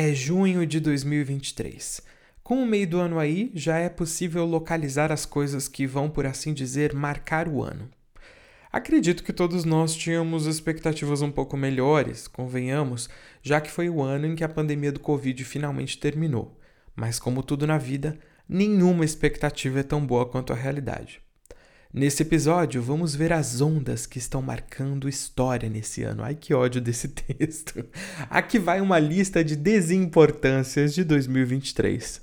É junho de 2023. Com o meio do ano aí, já é possível localizar as coisas que vão, por assim dizer, marcar o ano. Acredito que todos nós tínhamos expectativas um pouco melhores, convenhamos, já que foi o ano em que a pandemia do Covid finalmente terminou. Mas, como tudo na vida, nenhuma expectativa é tão boa quanto a realidade. Nesse episódio, vamos ver as ondas que estão marcando história nesse ano. Ai, que ódio desse texto. Aqui vai uma lista de desimportâncias de 2023.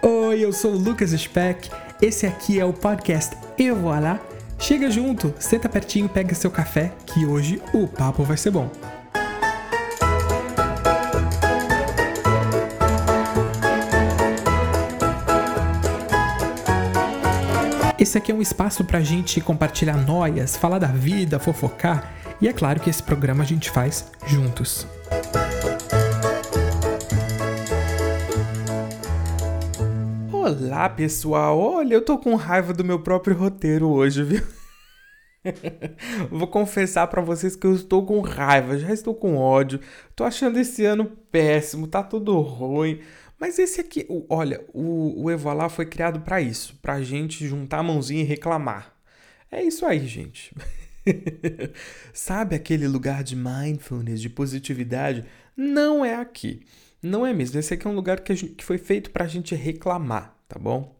Oi, eu sou o Lucas Speck. Esse aqui é o podcast Eu Vou Lá. Chega junto, senta pertinho, pega seu café, que hoje o papo vai ser bom. Esse aqui é um espaço para a gente compartilhar noias, falar da vida, fofocar. E é claro que esse programa a gente faz juntos. Olá, pessoal! Olha, eu tô com raiva do meu próprio roteiro hoje, viu? Vou confessar para vocês que eu estou com raiva, já estou com ódio, tô achando esse ano péssimo, tá tudo ruim. Mas esse aqui, olha, o, o Evolar foi criado para isso, pra gente juntar a mãozinha e reclamar. É isso aí, gente. Sabe aquele lugar de mindfulness, de positividade? Não é aqui. Não é mesmo. Esse aqui é um lugar que, gente, que foi feito pra gente reclamar, tá bom?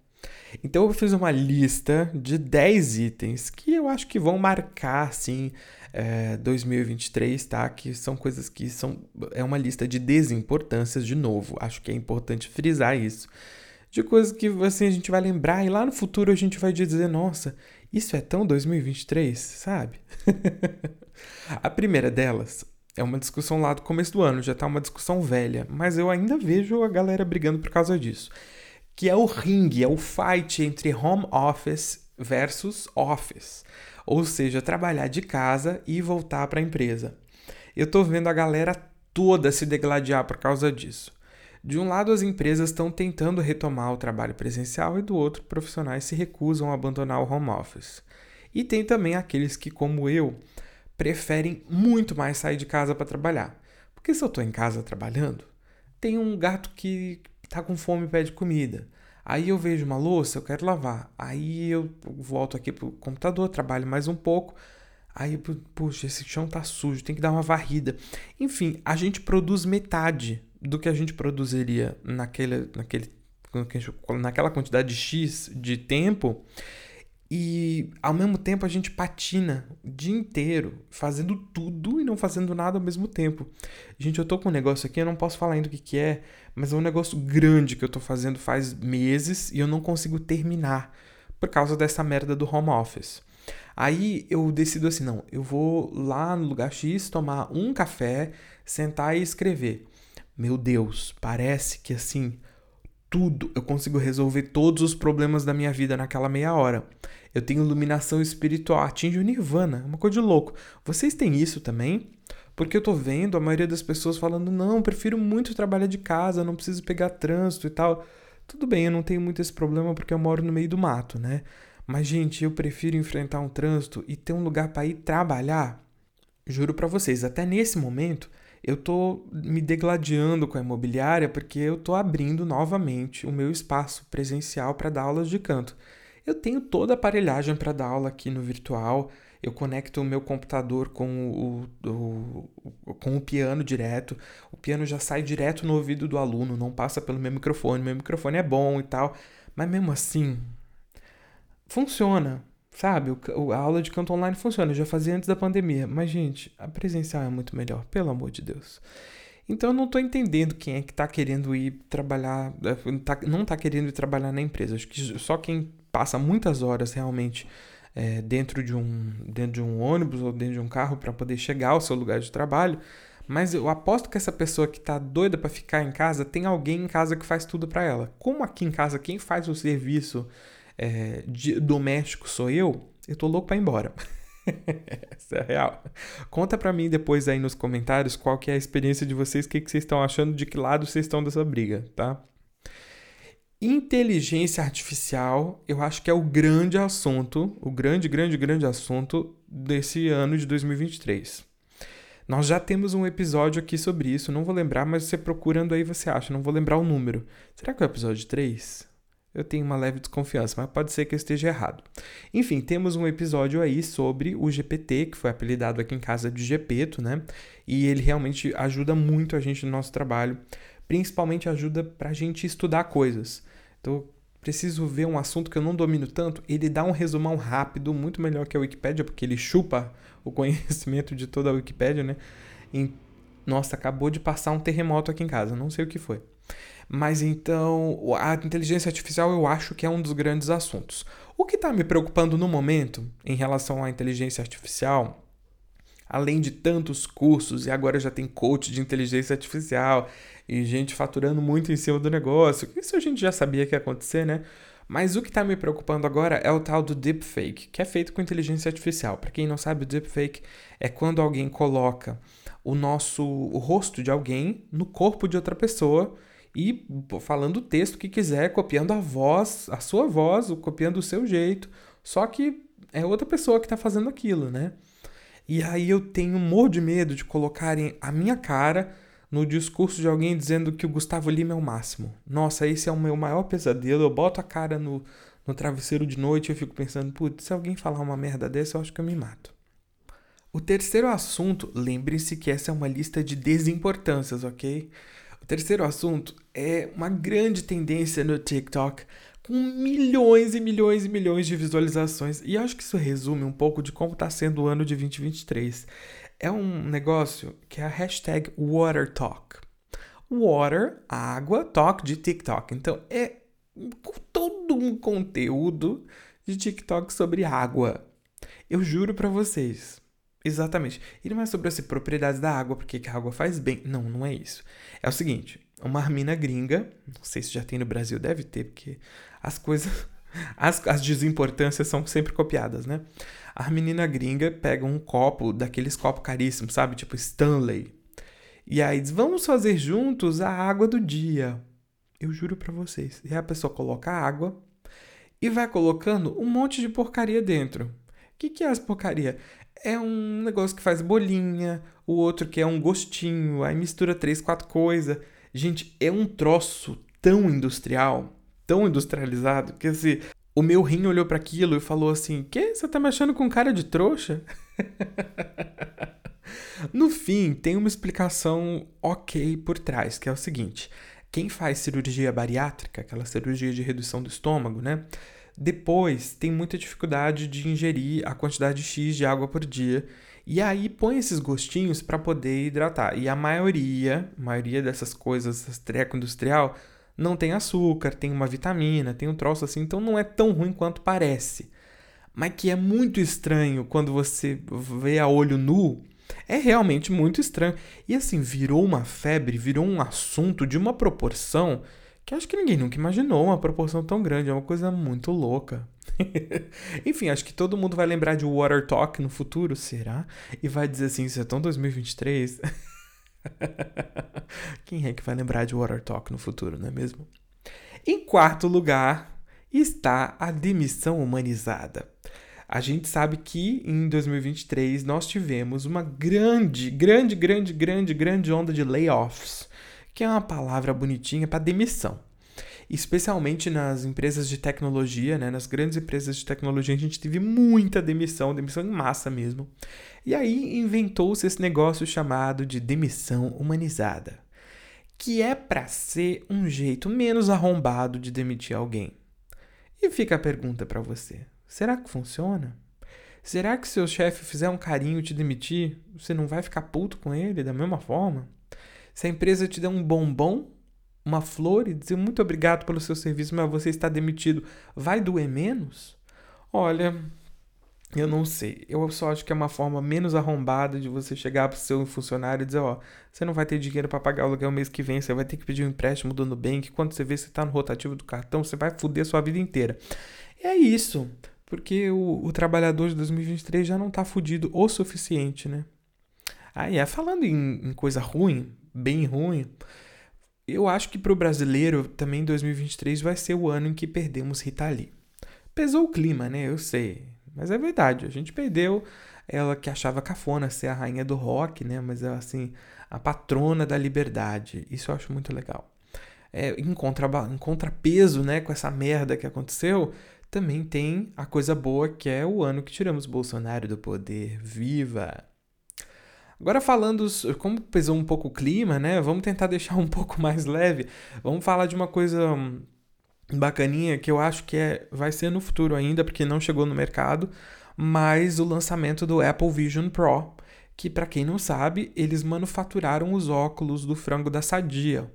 Então eu fiz uma lista de 10 itens que eu acho que vão marcar, assim, é, 2023, tá? Que são coisas que são. É uma lista de desimportâncias, de novo. Acho que é importante frisar isso. De coisas que assim, a gente vai lembrar e lá no futuro a gente vai dizer: nossa, isso é tão 2023, sabe? a primeira delas é uma discussão lá do começo do ano, já tá uma discussão velha, mas eu ainda vejo a galera brigando por causa disso. Que é o ringue, é o fight entre home office versus office ou seja, trabalhar de casa e voltar para a empresa. Eu estou vendo a galera toda se degladiar por causa disso. De um lado, as empresas estão tentando retomar o trabalho presencial e do outro, profissionais se recusam a abandonar o home office. E tem também aqueles que, como eu, preferem muito mais sair de casa para trabalhar. Porque se eu estou em casa trabalhando, tem um gato que está com fome e pede comida. Aí eu vejo uma louça, eu quero lavar. Aí eu volto aqui pro computador, trabalho mais um pouco. Aí, puxa, esse chão tá sujo, tem que dar uma varrida. Enfim, a gente produz metade do que a gente produziria naquele, naquele, naquela quantidade X de tempo e ao mesmo tempo a gente patina o dia inteiro, fazendo tudo e não fazendo nada ao mesmo tempo. Gente, eu tô com um negócio aqui, eu não posso falar ainda o que, que é, mas é um negócio grande que eu tô fazendo faz meses e eu não consigo terminar por causa dessa merda do home office. Aí eu decido assim, não, eu vou lá no lugar X tomar um café, sentar e escrever. Meu Deus, parece que assim, tudo, eu consigo resolver todos os problemas da minha vida naquela meia hora. Eu tenho iluminação espiritual, atinge o nirvana, é uma coisa de louco. Vocês têm isso também? Porque eu tô vendo a maioria das pessoas falando: não, prefiro muito trabalhar de casa, não preciso pegar trânsito e tal. Tudo bem, eu não tenho muito esse problema porque eu moro no meio do mato, né? Mas, gente, eu prefiro enfrentar um trânsito e ter um lugar para ir trabalhar. Juro para vocês, até nesse momento, eu tô me degladiando com a imobiliária porque eu tô abrindo novamente o meu espaço presencial para dar aulas de canto. Eu tenho toda a aparelhagem para dar aula aqui no virtual. Eu conecto o meu computador com o, o, com o piano direto. O piano já sai direto no ouvido do aluno, não passa pelo meu microfone. Meu microfone é bom e tal. Mas mesmo assim, funciona. Sabe, a aula de canto online funciona. Eu já fazia antes da pandemia. Mas, gente, a presencial é muito melhor, pelo amor de Deus. Então eu não estou entendendo quem é que está querendo ir trabalhar, eh, tá, não está querendo ir trabalhar na empresa. Acho que só quem passa muitas horas realmente é, dentro, de um, dentro de um ônibus ou dentro de um carro para poder chegar ao seu lugar de trabalho. Mas eu aposto que essa pessoa que está doida para ficar em casa tem alguém em casa que faz tudo para ela. Como aqui em casa quem faz o serviço é, de, doméstico sou eu, eu tô louco para ir embora. Isso é real. Conta para mim depois aí nos comentários qual que é a experiência de vocês, o que, que vocês estão achando, de que lado vocês estão dessa briga, tá? Inteligência artificial, eu acho que é o grande assunto, o grande, grande, grande assunto desse ano de 2023. Nós já temos um episódio aqui sobre isso, não vou lembrar, mas você procurando aí você acha, não vou lembrar o número. Será que é o episódio 3? Eu tenho uma leve desconfiança, mas pode ser que eu esteja errado. Enfim, temos um episódio aí sobre o GPT, que foi apelidado aqui em casa de Gepeto, né? E ele realmente ajuda muito a gente no nosso trabalho, principalmente ajuda pra gente estudar coisas. Então, preciso ver um assunto que eu não domino tanto, ele dá um resumão rápido, muito melhor que a Wikipédia, porque ele chupa o conhecimento de toda a Wikipédia, né? E, nossa, acabou de passar um terremoto aqui em casa, não sei o que foi. Mas então, a inteligência artificial eu acho que é um dos grandes assuntos. O que está me preocupando no momento em relação à inteligência artificial, além de tantos cursos, e agora já tem coach de inteligência artificial, e gente faturando muito em cima do negócio. Isso a gente já sabia que ia acontecer, né? Mas o que está me preocupando agora é o tal do deepfake, que é feito com inteligência artificial. Para quem não sabe, o deepfake é quando alguém coloca o nosso o rosto de alguém no corpo de outra pessoa e falando o texto que quiser, copiando a voz, a sua voz, copiando o seu jeito, só que é outra pessoa que está fazendo aquilo, né? E aí eu tenho um monte de medo de colocarem a minha cara no discurso de alguém dizendo que o Gustavo Lima é o máximo. Nossa, esse é o meu maior pesadelo. Eu boto a cara no, no travesseiro de noite e eu fico pensando, putz, se alguém falar uma merda dessa, eu acho que eu me mato. O terceiro assunto, lembrem-se que essa é uma lista de desimportâncias, ok? O terceiro assunto é uma grande tendência no TikTok com milhões e milhões e milhões de visualizações. E acho que isso resume um pouco de como está sendo o ano de 2023 é um negócio que é a hashtag WaterTalk. Water, água, talk de TikTok. Então é todo um conteúdo de TikTok sobre água. Eu juro para vocês. Exatamente. E não é sobre as propriedades da água, porque a água faz bem. Não, não é isso. É o seguinte: uma armina gringa, não sei se já tem no Brasil, deve ter, porque as coisas. As, as desimportâncias são sempre copiadas, né? a menina gringa pega um copo, daqueles copos caríssimos, sabe? Tipo Stanley. E aí diz: Vamos fazer juntos a água do dia. Eu juro para vocês. E a pessoa coloca a água e vai colocando um monte de porcaria dentro. O que, que é as porcaria? É um negócio que faz bolinha, o outro que é um gostinho, aí mistura três, quatro coisas. Gente, é um troço tão industrial, tão industrializado, que assim, o meu rim olhou para aquilo e falou assim: Que? Você tá me achando com cara de trouxa? no fim, tem uma explicação ok por trás, que é o seguinte: quem faz cirurgia bariátrica, aquela cirurgia de redução do estômago, né? Depois tem muita dificuldade de ingerir a quantidade X de água por dia. E aí põe esses gostinhos para poder hidratar. E a maioria, maioria dessas coisas, treco industrial, não tem açúcar, tem uma vitamina, tem um troço assim, então não é tão ruim quanto parece. Mas que é muito estranho quando você vê a olho nu, é realmente muito estranho. E assim, virou uma febre, virou um assunto de uma proporção que acho que ninguém nunca imaginou uma proporção tão grande. É uma coisa muito louca. Enfim, acho que todo mundo vai lembrar de Water Talk no futuro, será? E vai dizer assim: isso é tão 2023. Quem é que vai lembrar de Water Talk no futuro, não é mesmo? Em quarto lugar está a demissão humanizada. A gente sabe que em 2023 nós tivemos uma grande, grande, grande, grande, grande onda de layoffs, que é uma palavra bonitinha para demissão especialmente nas empresas de tecnologia, né? nas grandes empresas de tecnologia, a gente teve muita demissão, demissão em massa mesmo. E aí inventou-se esse negócio chamado de demissão humanizada, que é para ser um jeito menos arrombado de demitir alguém. E fica a pergunta para você: será que funciona? Será que se seu chefe fizer um carinho te demitir, você não vai ficar puto com ele da mesma forma? Se a empresa te der um bombom uma flor e dizer muito obrigado pelo seu serviço, mas você está demitido, vai doer menos? Olha, eu não sei. Eu só acho que é uma forma menos arrombada de você chegar para o seu funcionário e dizer: Ó, você não vai ter dinheiro para pagar o aluguel mês que vem, você vai ter que pedir um empréstimo do Nubank. Quando você vê você está no rotativo do cartão, você vai foder a sua vida inteira. E é isso. Porque o, o trabalhador de 2023 já não está fudido o suficiente, né? Aí, é, falando em, em coisa ruim, bem ruim, eu acho que para o brasileiro também 2023 vai ser o ano em que perdemos Rita Lee. Pesou o clima, né? Eu sei. Mas é verdade, a gente perdeu ela que achava cafona ser a rainha do rock, né? Mas assim, a patrona da liberdade. Isso eu acho muito legal. É, em, contra, em contrapeso, né, com essa merda que aconteceu, também tem a coisa boa que é o ano que tiramos Bolsonaro do poder. Viva! Agora falando, como pesou um pouco o clima, né? Vamos tentar deixar um pouco mais leve. Vamos falar de uma coisa hum, bacaninha que eu acho que é, vai ser no futuro ainda, porque não chegou no mercado, mas o lançamento do Apple Vision Pro, que para quem não sabe, eles manufaturaram os óculos do frango da Sadia.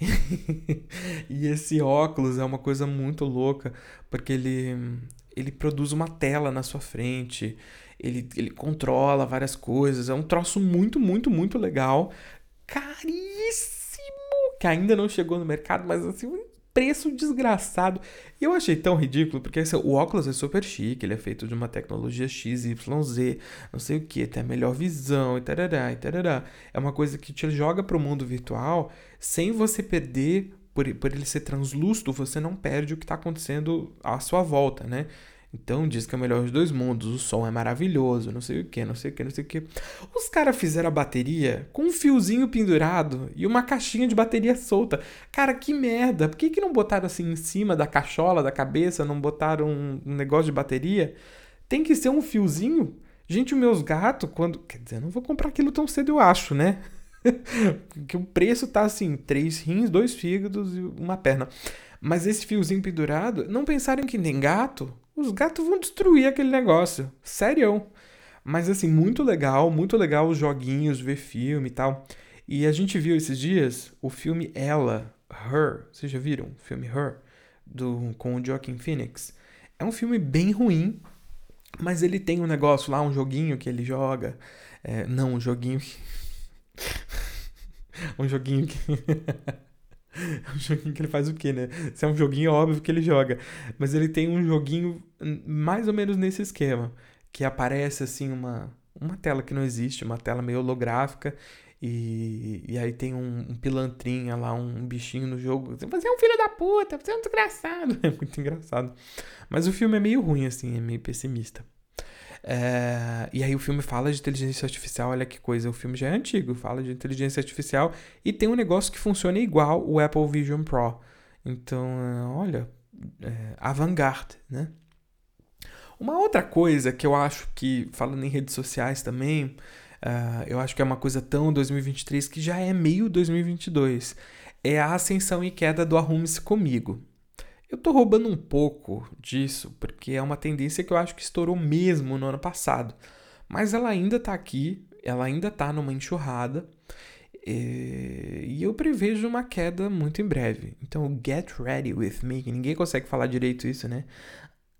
e esse óculos é uma coisa muito louca, porque ele, ele produz uma tela na sua frente, ele, ele controla várias coisas, é um troço muito, muito, muito legal, caríssimo, que ainda não chegou no mercado, mas assim, preço desgraçado. E eu achei tão ridículo, porque assim, o óculos é super chique, ele é feito de uma tecnologia XYZ, não sei o que, tem a melhor visão e tarará, e tarará. É uma coisa que te joga para o mundo virtual sem você perder, por, por ele ser translúcido, você não perde o que está acontecendo à sua volta, né? Então diz que é o melhor dos dois mundos, o som é maravilhoso, não sei o que, não sei o que, não sei o que. Os caras fizeram a bateria com um fiozinho pendurado e uma caixinha de bateria solta. Cara, que merda! Por que, que não botaram assim em cima da cachola, da cabeça, não botaram um, negócio de bateria? Tem que ser um fiozinho? Gente, os meus gatos, quando. Quer dizer, não vou comprar aquilo tão cedo, eu acho, né? que o preço tá assim: três rins, dois fígados e uma perna. Mas esse fiozinho pendurado, não pensaram que nem gato? Os gatos vão destruir aquele negócio. Sério. Mas assim, muito legal, muito legal os joguinhos, ver filme e tal. E a gente viu esses dias o filme Ela, Her. Vocês já viram o filme Her? Do, com o Joaquin Phoenix. É um filme bem ruim, mas ele tem um negócio lá, um joguinho que ele joga. É, não, um joguinho que. um joguinho que. É um joguinho que ele faz o quê, né? Se é um joguinho, é óbvio que ele joga. Mas ele tem um joguinho mais ou menos nesse esquema. Que aparece assim uma, uma tela que não existe, uma tela meio holográfica. E, e aí tem um, um pilantrinha lá, um bichinho no jogo. Você é um filho da puta, você é um desgraçado. É muito engraçado. Mas o filme é meio ruim, assim, é meio pessimista. É, e aí o filme fala de inteligência artificial, olha que coisa, o filme já é antigo, fala de inteligência artificial e tem um negócio que funciona igual o Apple Vision Pro. Então, olha, é, avant-garde, né? Uma outra coisa que eu acho que, falando em redes sociais também, uh, eu acho que é uma coisa tão 2023 que já é meio 2022, é a ascensão e queda do Arrume-se Comigo. Eu tô roubando um pouco disso, porque é uma tendência que eu acho que estourou mesmo no ano passado. Mas ela ainda tá aqui, ela ainda tá numa enxurrada. Eh, e eu prevejo uma queda muito em breve. Então, get ready with me, que ninguém consegue falar direito isso, né?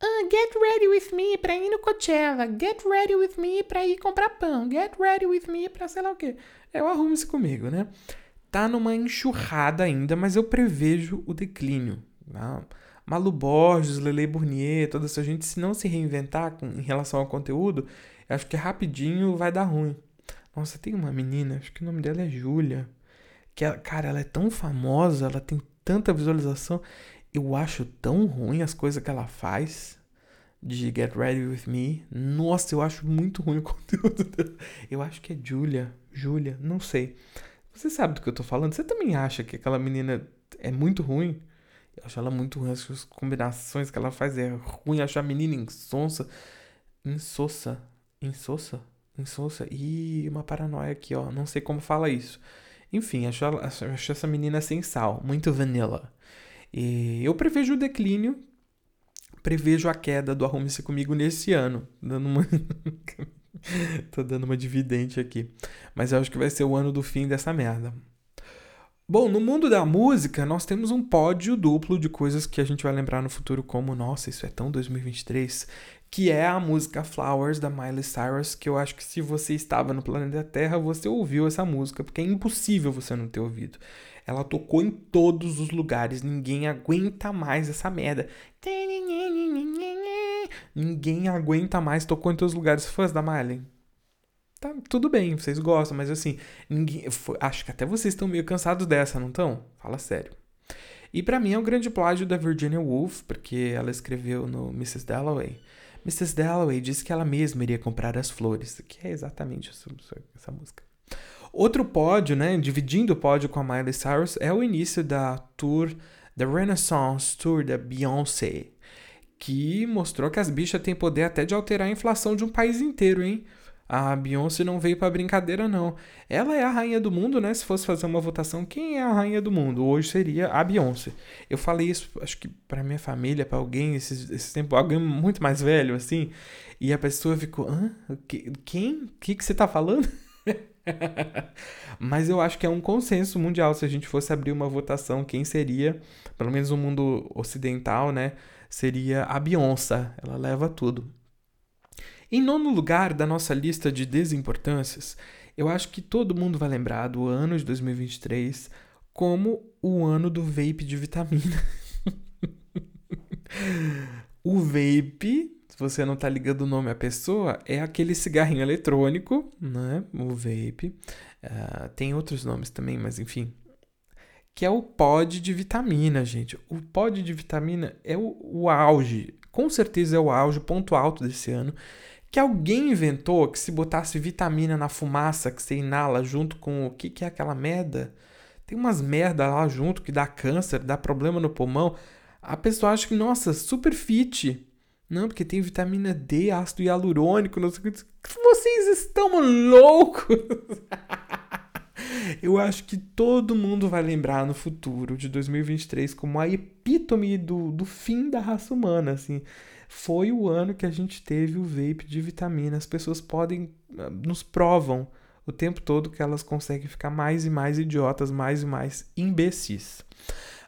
Uh, get ready with me pra ir no Coachella. Get ready with me pra ir comprar pão. Get ready with me pra sei lá o quê. Eu arrumo isso comigo, né? Tá numa enxurrada ainda, mas eu prevejo o declínio. Tá? Malu Borges, Lele Burnier, toda essa gente, se não se reinventar com, em relação ao conteúdo, acho que rapidinho vai dar ruim. Nossa, tem uma menina, acho que o nome dela é Júlia, que, ela, cara, ela é tão famosa, ela tem tanta visualização, eu acho tão ruim as coisas que ela faz de Get Ready With Me. Nossa, eu acho muito ruim o conteúdo dela. Eu acho que é Julia, Julia, não sei. Você sabe do que eu tô falando? Você também acha que aquela menina é muito ruim? Eu acho ela muito ruim. As combinações que ela faz é ruim. Acho a menina insonsa. Insossa. Insossa? Insossa. E uma paranoia aqui, ó. Não sei como fala isso. Enfim, acho, acho, acho essa menina sem sal. Muito vanilla. E eu prevejo o declínio. Prevejo a queda do Arrume-se Comigo nesse ano. Dando uma... Tô dando uma dividente aqui. Mas eu acho que vai ser o ano do fim dessa merda. Bom, no mundo da música, nós temos um pódio duplo de coisas que a gente vai lembrar no futuro como, nossa, isso é tão 2023, que é a música Flowers da Miley Cyrus, que eu acho que se você estava no planeta Terra, você ouviu essa música, porque é impossível você não ter ouvido. Ela tocou em todos os lugares, ninguém aguenta mais essa merda. Ninguém aguenta mais, tocou em todos os lugares. Fãs da Miley? Tá tudo bem, vocês gostam, mas assim, ninguém, acho que até vocês estão meio cansados dessa, não estão? Fala sério. E para mim é um grande plágio da Virginia Woolf, porque ela escreveu no Mrs. Dalloway. Mrs. Dalloway disse que ela mesma iria comprar as flores, que é exatamente essa, essa música. Outro pódio, né, dividindo o pódio com a Miley Cyrus, é o início da tour, da Renaissance Tour da Beyoncé, que mostrou que as bichas têm poder até de alterar a inflação de um país inteiro, hein? A Beyoncé não veio para brincadeira, não. Ela é a rainha do mundo, né? Se fosse fazer uma votação, quem é a rainha do mundo? Hoje seria a Beyoncé. Eu falei isso, acho que para minha família, para alguém, esses, esse tempo, alguém muito mais velho, assim. E a pessoa ficou, hã? Quem? O que, que você tá falando? Mas eu acho que é um consenso mundial se a gente fosse abrir uma votação, quem seria, pelo menos no mundo ocidental, né? Seria a Beyoncé. Ela leva tudo. Em nono lugar da nossa lista de desimportâncias, eu acho que todo mundo vai lembrar do ano de 2023 como o ano do vape de vitamina. o vape você não tá ligando o nome à pessoa, é aquele cigarrinho eletrônico, né? O vape. Uh, tem outros nomes também, mas enfim. Que é o pod de vitamina, gente. O pod de vitamina é o, o auge. Com certeza é o auge, ponto alto desse ano. Que alguém inventou que se botasse vitamina na fumaça que você inala junto com o que, que é aquela merda. Tem umas merda lá junto que dá câncer, dá problema no pulmão. A pessoa acha que, nossa, super fit. Não, porque tem vitamina D, ácido hialurônico, não sei o que. Vocês estão loucos! Eu acho que todo mundo vai lembrar no futuro de 2023 como a epítome do, do fim da raça humana, assim. Foi o ano que a gente teve o vape de vitamina. As pessoas podem, ah, nos provam o tempo todo que elas conseguem ficar mais e mais idiotas, mais e mais imbecis.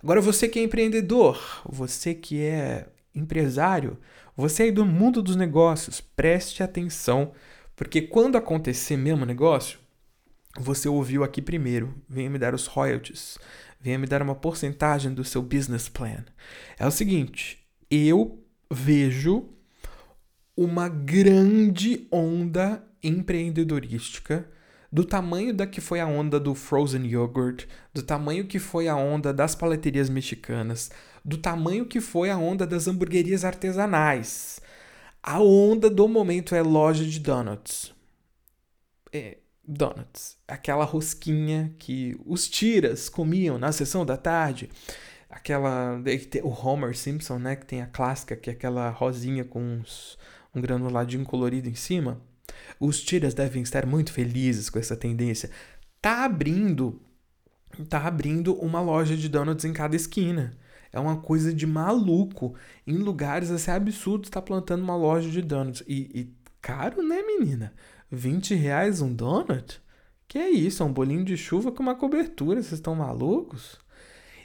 Agora, você que é empreendedor, você que é empresário, você aí do mundo dos negócios, preste atenção, porque quando acontecer mesmo negócio, você ouviu aqui primeiro, venha me dar os royalties, venha me dar uma porcentagem do seu business plan. É o seguinte, eu vejo uma grande onda empreendedorística do tamanho da que foi a onda do frozen yogurt, do tamanho que foi a onda das paleterias mexicanas, do tamanho que foi a onda das hamburguerias artesanais. A onda do momento é loja de donuts. É, donuts. Aquela rosquinha que os tiras comiam na sessão da tarde. Aquela. O Homer Simpson, né? Que tem a clássica, que é aquela rosinha com uns, um granuladinho colorido em cima. Os tiras devem estar muito felizes com essa tendência. Tá abrindo, tá abrindo uma loja de donuts em cada esquina. É uma coisa de maluco. Em lugares assim absurdos tá plantando uma loja de donuts. E, e caro, né, menina? 20 reais um donut? Que é isso? É um bolinho de chuva com uma cobertura. Vocês estão malucos?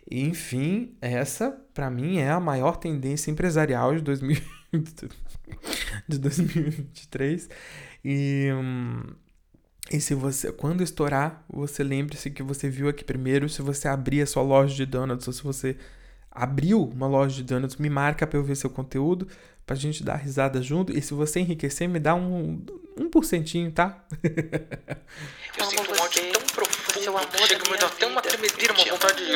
Enfim, essa para mim é a maior tendência empresarial de 2000 de 2023 e, hum, e se você, quando estourar, você lembre-se que você viu aqui primeiro. Se você abrir a sua loja de donuts ou se você abriu uma loja de donuts, me marca para eu ver seu conteúdo, pra gente dar risada junto. E se você enriquecer, me dá um, um porcentinho, tá? eu ódio tão profundo, chega a me dar até uma tremedeira, uma vontade de...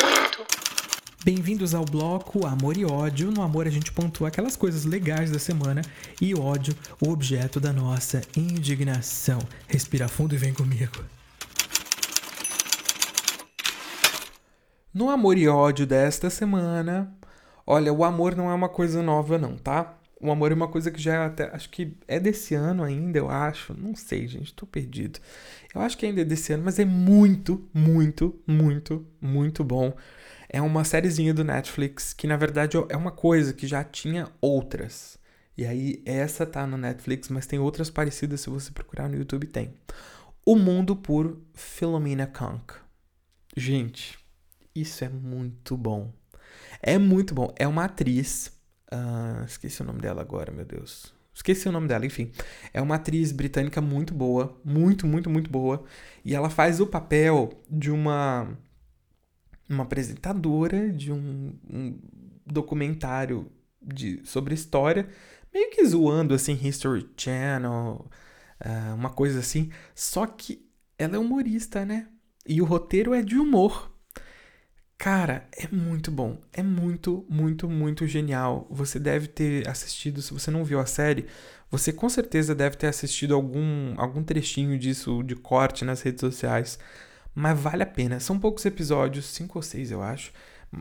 Bem-vindos ao bloco Amor e Ódio. No amor a gente pontua aquelas coisas legais da semana e ódio, o objeto da nossa indignação. Respira fundo e vem comigo. No amor e ódio desta semana, olha, o amor não é uma coisa nova não, tá? O amor é uma coisa que já é até, acho que é desse ano ainda, eu acho. Não sei, gente, tô perdido. Eu acho que ainda é desse ano, mas é muito, muito, muito, muito bom é uma sériezinha do Netflix que na verdade é uma coisa que já tinha outras. E aí essa tá no Netflix, mas tem outras parecidas se você procurar no YouTube tem. O Mundo por Philomena Kank. Gente, isso é muito bom. É muito bom. É uma atriz. Uh, esqueci o nome dela agora, meu Deus. Esqueci o nome dela, enfim. É uma atriz britânica muito boa. Muito, muito, muito boa. E ela faz o papel de uma uma apresentadora de um, um documentário de, sobre história, meio que zoando assim History Channel, uh, uma coisa assim. Só que ela é humorista, né? E o roteiro é de humor. Cara, é muito bom. É muito, muito, muito genial. Você deve ter assistido, se você não viu a série, você com certeza deve ter assistido algum, algum trechinho disso de corte nas redes sociais. Mas vale a pena. São poucos episódios, cinco ou seis, eu acho.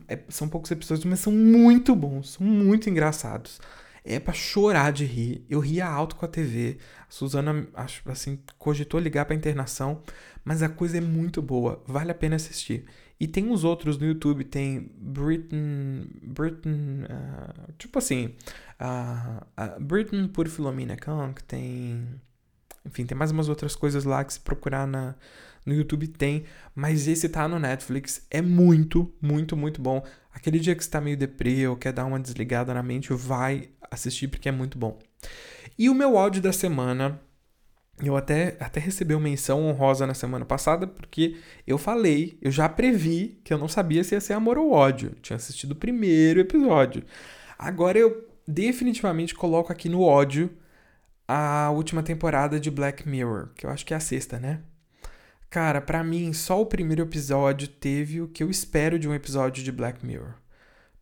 É, são poucos episódios, mas são muito bons, são muito engraçados. É para chorar de rir. Eu ria alto com a TV. A Suzana, acho assim, cogitou ligar pra internação, mas a coisa é muito boa. Vale a pena assistir. E tem uns outros no YouTube, tem Britain. Britain. Uh, tipo assim. Uh, uh, Britain por Philomena Kong, tem. Enfim, tem mais umas outras coisas lá que se procurar na, no YouTube tem. Mas esse tá no Netflix. É muito, muito, muito bom. Aquele dia que você tá meio deprê ou quer dar uma desligada na mente, vai assistir porque é muito bom. E o meu áudio da semana eu até, até recebi uma menção honrosa na semana passada, porque eu falei, eu já previ que eu não sabia se ia ser amor ou ódio. Eu tinha assistido o primeiro episódio. Agora eu definitivamente coloco aqui no ódio a última temporada de Black Mirror, que eu acho que é a sexta, né? Cara, para mim, só o primeiro episódio teve o que eu espero de um episódio de Black Mirror.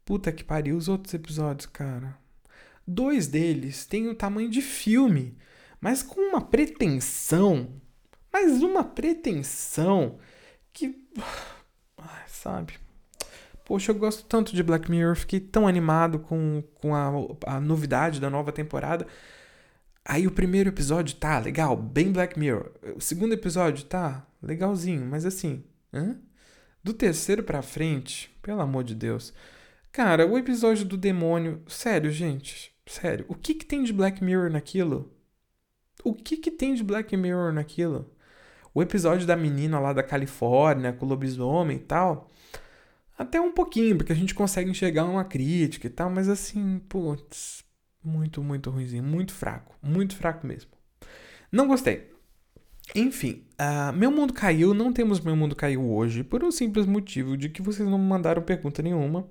Puta que pariu, os outros episódios, cara. Dois deles têm o tamanho de filme mas com uma pretensão, mas uma pretensão que. Sabe? Poxa, eu gosto tanto de Black Mirror, fiquei tão animado com, com a, a novidade da nova temporada. Aí o primeiro episódio tá legal, bem Black Mirror. O segundo episódio tá legalzinho, mas assim, hã? do terceiro pra frente, pelo amor de Deus. Cara, o episódio do demônio, sério, gente, sério, o que que tem de Black Mirror naquilo? O que que tem de Black Mirror naquilo? O episódio da menina lá da Califórnia com o lobisomem e tal. Até um pouquinho, porque a gente consegue enxergar uma crítica e tal, mas assim, putz, muito, muito ruimzinho, muito fraco, muito fraco mesmo. Não gostei. Enfim, uh, meu mundo caiu, não temos meu mundo caiu hoje, por um simples motivo de que vocês não me mandaram pergunta nenhuma.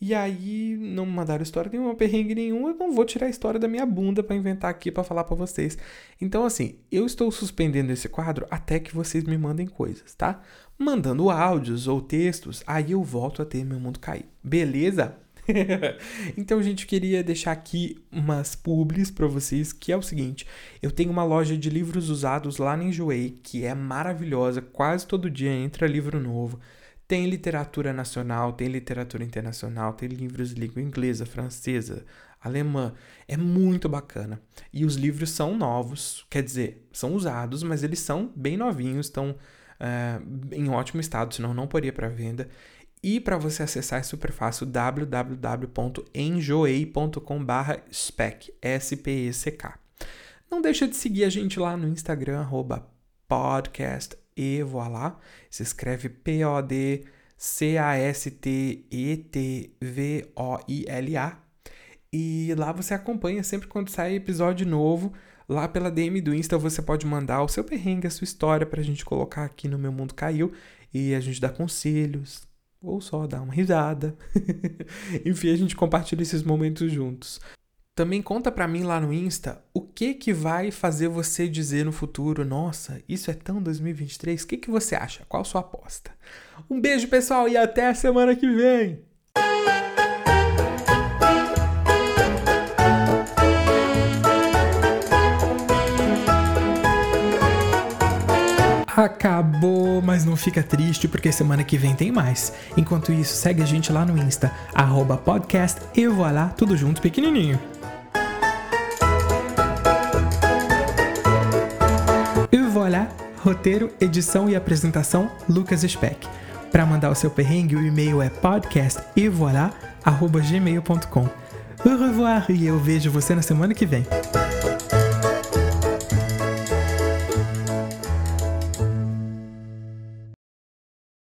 E aí não mandaram história nenhuma, perrengue nenhum, eu não vou tirar a história da minha bunda para inventar aqui para falar para vocês. Então assim, eu estou suspendendo esse quadro até que vocês me mandem coisas, tá? Mandando áudios ou textos, aí eu volto a ter meu mundo cair. Beleza? então, gente, queria deixar aqui umas publis para vocês, que é o seguinte: eu tenho uma loja de livros usados lá no Enjoei, que é maravilhosa, quase todo dia entra livro novo. Tem literatura nacional, tem literatura internacional, tem livros de língua inglesa, francesa, alemã. É muito bacana. E os livros são novos, quer dizer, são usados, mas eles são bem novinhos, estão uh, em ótimo estado, senão não poria para venda. E para você acessar é super fácil www.enjoei.com/spec, S P E C K. Não deixa de seguir a gente lá no Instagram arroba podcast e voilà. Se escreve P-O-D-C-A-S-T-E-T-V-O-I-L-A. E lá você acompanha sempre quando sai episódio novo. Lá pela DM do Insta você pode mandar o seu perrengue, a sua história pra gente colocar aqui no Meu Mundo Caiu. E a gente dá conselhos, ou só dar uma risada. Enfim, a gente compartilha esses momentos juntos. Também conta para mim lá no Insta o que que vai fazer você dizer no futuro, nossa, isso é tão 2023. O que que você acha? Qual sua aposta? Um beijo, pessoal, e até a semana que vem. Acabou, mas não fica triste porque semana que vem tem mais. Enquanto isso, segue a gente lá no Insta, arroba podcast e voilá, tudo junto pequenininho. Roteiro, edição e apresentação Lucas Speck. Para mandar o seu perrengue, o e-mail é podcastevoilà@gmail.com. Au revoir e eu vejo você na semana que vem.